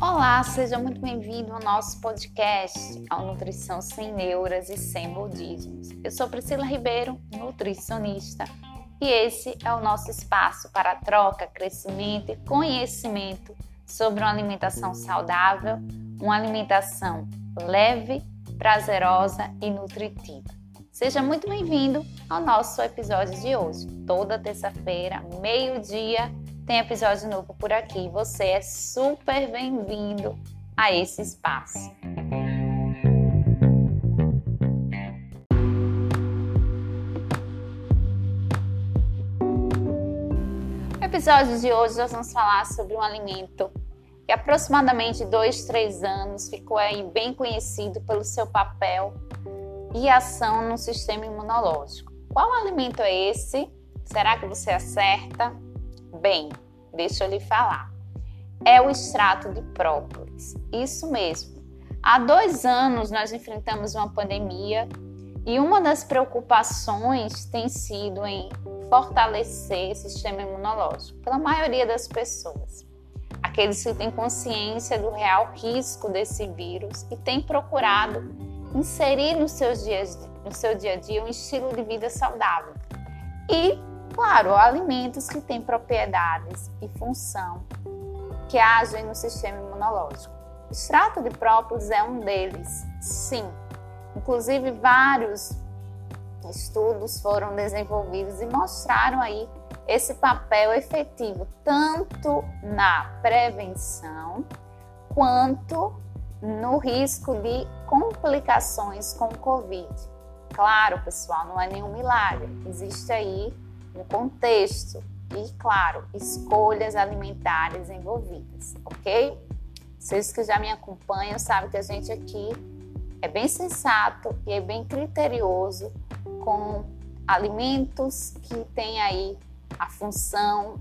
Olá, seja muito bem-vindo ao nosso podcast, ao Nutrição Sem Neuras e Sem Budismos. Eu sou Priscila Ribeiro, nutricionista, e esse é o nosso espaço para troca, crescimento e conhecimento sobre uma alimentação saudável, uma alimentação leve, prazerosa e nutritiva. Seja muito bem-vindo ao nosso episódio de hoje. Toda terça-feira, meio-dia, tem episódio novo por aqui. Você é super bem-vindo a esse espaço. No episódio de hoje nós vamos falar sobre um alimento que aproximadamente dois, três anos ficou bem conhecido pelo seu papel e ação no sistema imunológico. Qual alimento é esse? Será que você acerta? Bem, deixa eu lhe falar. É o extrato de própolis. Isso mesmo. Há dois anos nós enfrentamos uma pandemia e uma das preocupações tem sido em fortalecer o sistema imunológico pela maioria das pessoas. Aqueles que têm consciência do real risco desse vírus e têm procurado inserir no, seus dias, no seu dia a dia um estilo de vida saudável. E Claro, alimentos que têm propriedades e função que agem no sistema imunológico. O extrato de própolis é um deles, sim. Inclusive, vários estudos foram desenvolvidos e mostraram aí esse papel efetivo tanto na prevenção quanto no risco de complicações com o Covid. Claro, pessoal, não é nenhum milagre. Existe aí um contexto e, claro, escolhas alimentares envolvidas, ok? Vocês que já me acompanham sabem que a gente aqui é bem sensato e é bem criterioso com alimentos que têm aí a função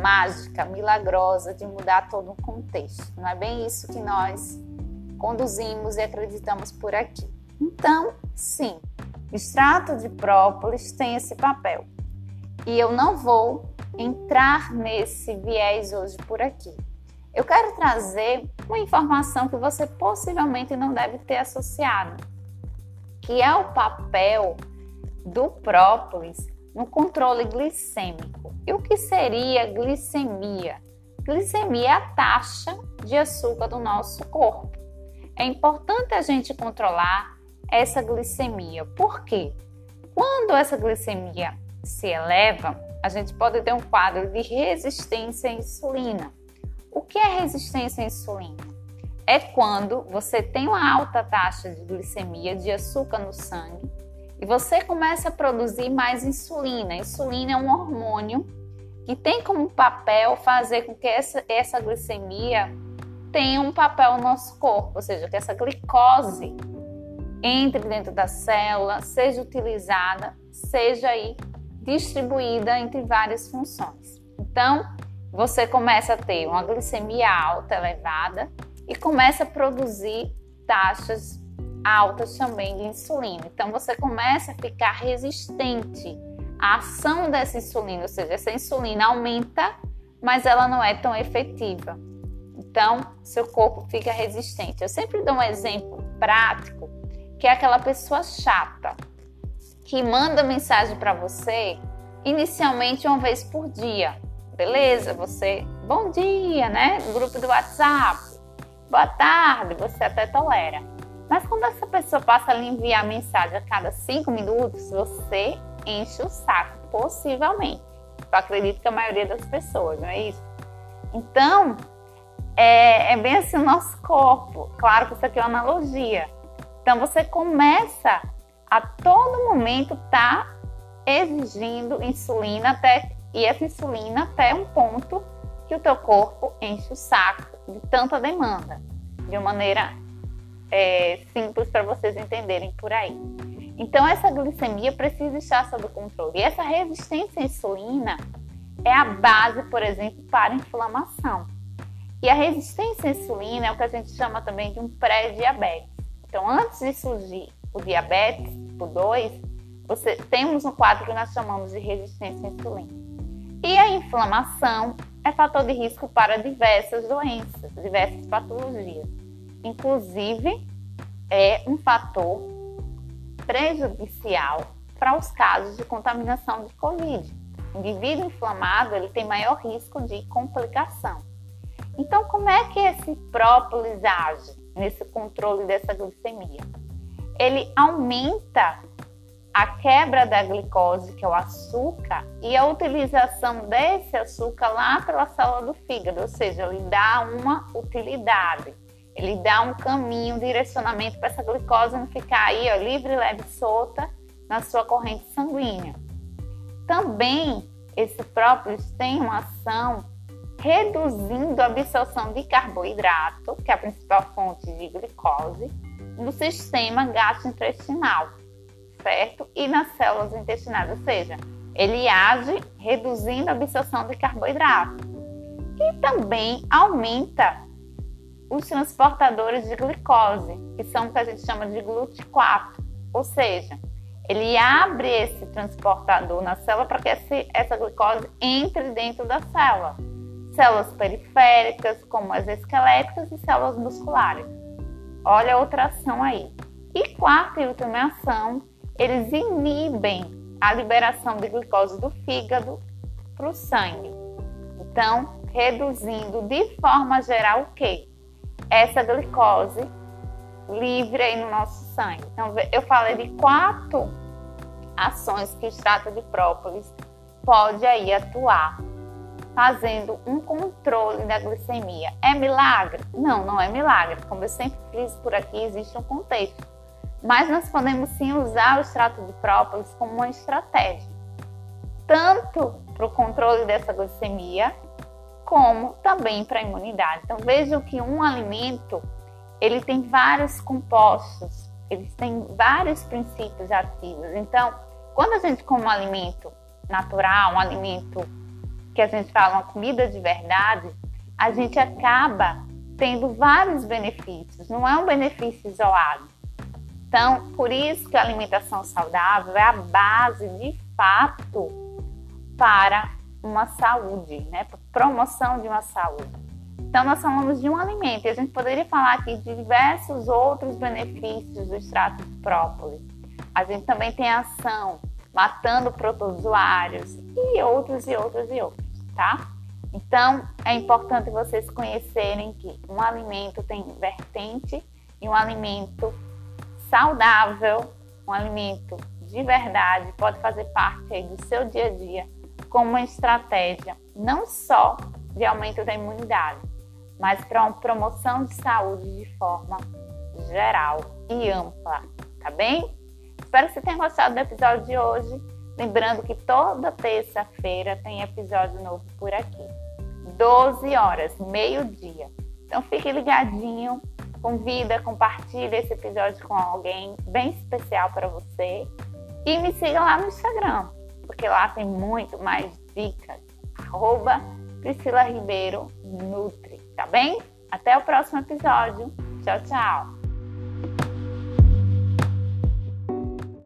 mágica, milagrosa de mudar todo um contexto. Não é bem isso que nós conduzimos e acreditamos por aqui. Então, sim, extrato de própolis tem esse papel e eu não vou entrar nesse viés hoje por aqui. Eu quero trazer uma informação que você possivelmente não deve ter associado, que é o papel do própolis no controle glicêmico. E o que seria glicemia? Glicemia é a taxa de açúcar do nosso corpo. É importante a gente controlar essa glicemia. Por quê? Quando essa glicemia se eleva, a gente pode ter um quadro de resistência à insulina. O que é resistência à insulina? É quando você tem uma alta taxa de glicemia, de açúcar no sangue, e você começa a produzir mais insulina. Insulina é um hormônio que tem como papel fazer com que essa, essa glicemia tenha um papel no nosso corpo, ou seja, que essa glicose entre dentro da célula, seja utilizada, seja aí distribuída entre várias funções. Então, você começa a ter uma glicemia alta, elevada, e começa a produzir taxas altas também de insulina. Então, você começa a ficar resistente à ação dessa insulina, ou seja, essa insulina aumenta, mas ela não é tão efetiva. Então, seu corpo fica resistente. Eu sempre dou um exemplo prático, que é aquela pessoa chata que manda mensagem para você inicialmente uma vez por dia. Beleza? Você, bom dia, né? Grupo do WhatsApp. Boa tarde, você até tolera. Mas quando essa pessoa passa a lhe enviar mensagem a cada cinco minutos, você enche o saco, possivelmente. Eu acredito que a maioria das pessoas, não é isso? Então, é, é bem assim o nosso corpo. Claro que isso aqui é uma analogia. Então, você começa a todo momento tá exigindo insulina até e essa insulina até um ponto que o teu corpo enche o saco de tanta demanda, de uma maneira é, simples para vocês entenderem por aí. Então essa glicemia precisa estar sob controle. E essa resistência à insulina é a base, por exemplo, para a inflamação. E a resistência à insulina é o que a gente chama também de um pré-diabetes. Então, antes de surgir o diabetes tipo 2, você, temos um quadro que nós chamamos de resistência à insulina. E a inflamação é fator de risco para diversas doenças, diversas patologias. Inclusive, é um fator prejudicial para os casos de contaminação de Covid. O indivíduo inflamado ele tem maior risco de complicação. Então, como é que esse própolis age nesse controle dessa glicemia? Ele aumenta a quebra da glicose, que é o açúcar, e a utilização desse açúcar lá pela célula do fígado, ou seja, ele dá uma utilidade, ele dá um caminho, um direcionamento para essa glicose não ficar aí ó, livre, leve, solta na sua corrente sanguínea. Também esse própolis tem uma ação reduzindo a absorção de carboidrato, que é a principal fonte de glicose, no sistema gastrointestinal certo? E nas células intestinais, ou seja, ele age reduzindo a absorção de carboidrato. E também aumenta os transportadores de glicose, que são o que a gente chama de GLUT4, ou seja, ele abre esse transportador na célula para que essa glicose entre dentro da célula. Células periféricas, como as esqueléticas e células musculares. Olha outra ação aí. E quarta e última ação eles inibem a liberação de glicose do fígado para o sangue. Então, reduzindo de forma geral o que? Essa glicose livre aí no nosso sangue. Então, eu falei de quatro ações que o extrato de própolis pode aí atuar, fazendo um controle da glicemia. É milagre? Não, não é milagre. Como eu sempre fiz por aqui, existe um contexto mas nós podemos sim usar o extrato de própolis como uma estratégia, tanto para o controle dessa glicemia, como também para a imunidade. Então vejam que um alimento ele tem vários compostos, eles têm vários princípios ativos. Então, quando a gente come um alimento natural, um alimento que a gente fala uma comida de verdade, a gente acaba tendo vários benefícios. Não é um benefício isolado. Então, por isso que a alimentação saudável é a base de fato para uma saúde, né? Para promoção de uma saúde. Então, nós falamos de um alimento e a gente poderia falar aqui de diversos outros benefícios do extrato de própolis. A gente também tem ação matando protozoários e outros e outros e outros, tá? Então, é importante vocês conhecerem que um alimento tem vertente e um alimento saudável, um alimento de verdade, pode fazer parte do seu dia a dia como uma estratégia não só de aumento da imunidade, mas para uma promoção de saúde de forma geral e ampla, tá bem? Espero que você tenha gostado do episódio de hoje. Lembrando que toda terça-feira tem episódio novo por aqui. 12 horas, meio-dia. Então fique ligadinho Convida, compartilha esse episódio com alguém bem especial para você. E me siga lá no Instagram, porque lá tem muito mais dicas. Arroba Priscila Ribeiro Nutri, tá bem? Até o próximo episódio. Tchau, tchau!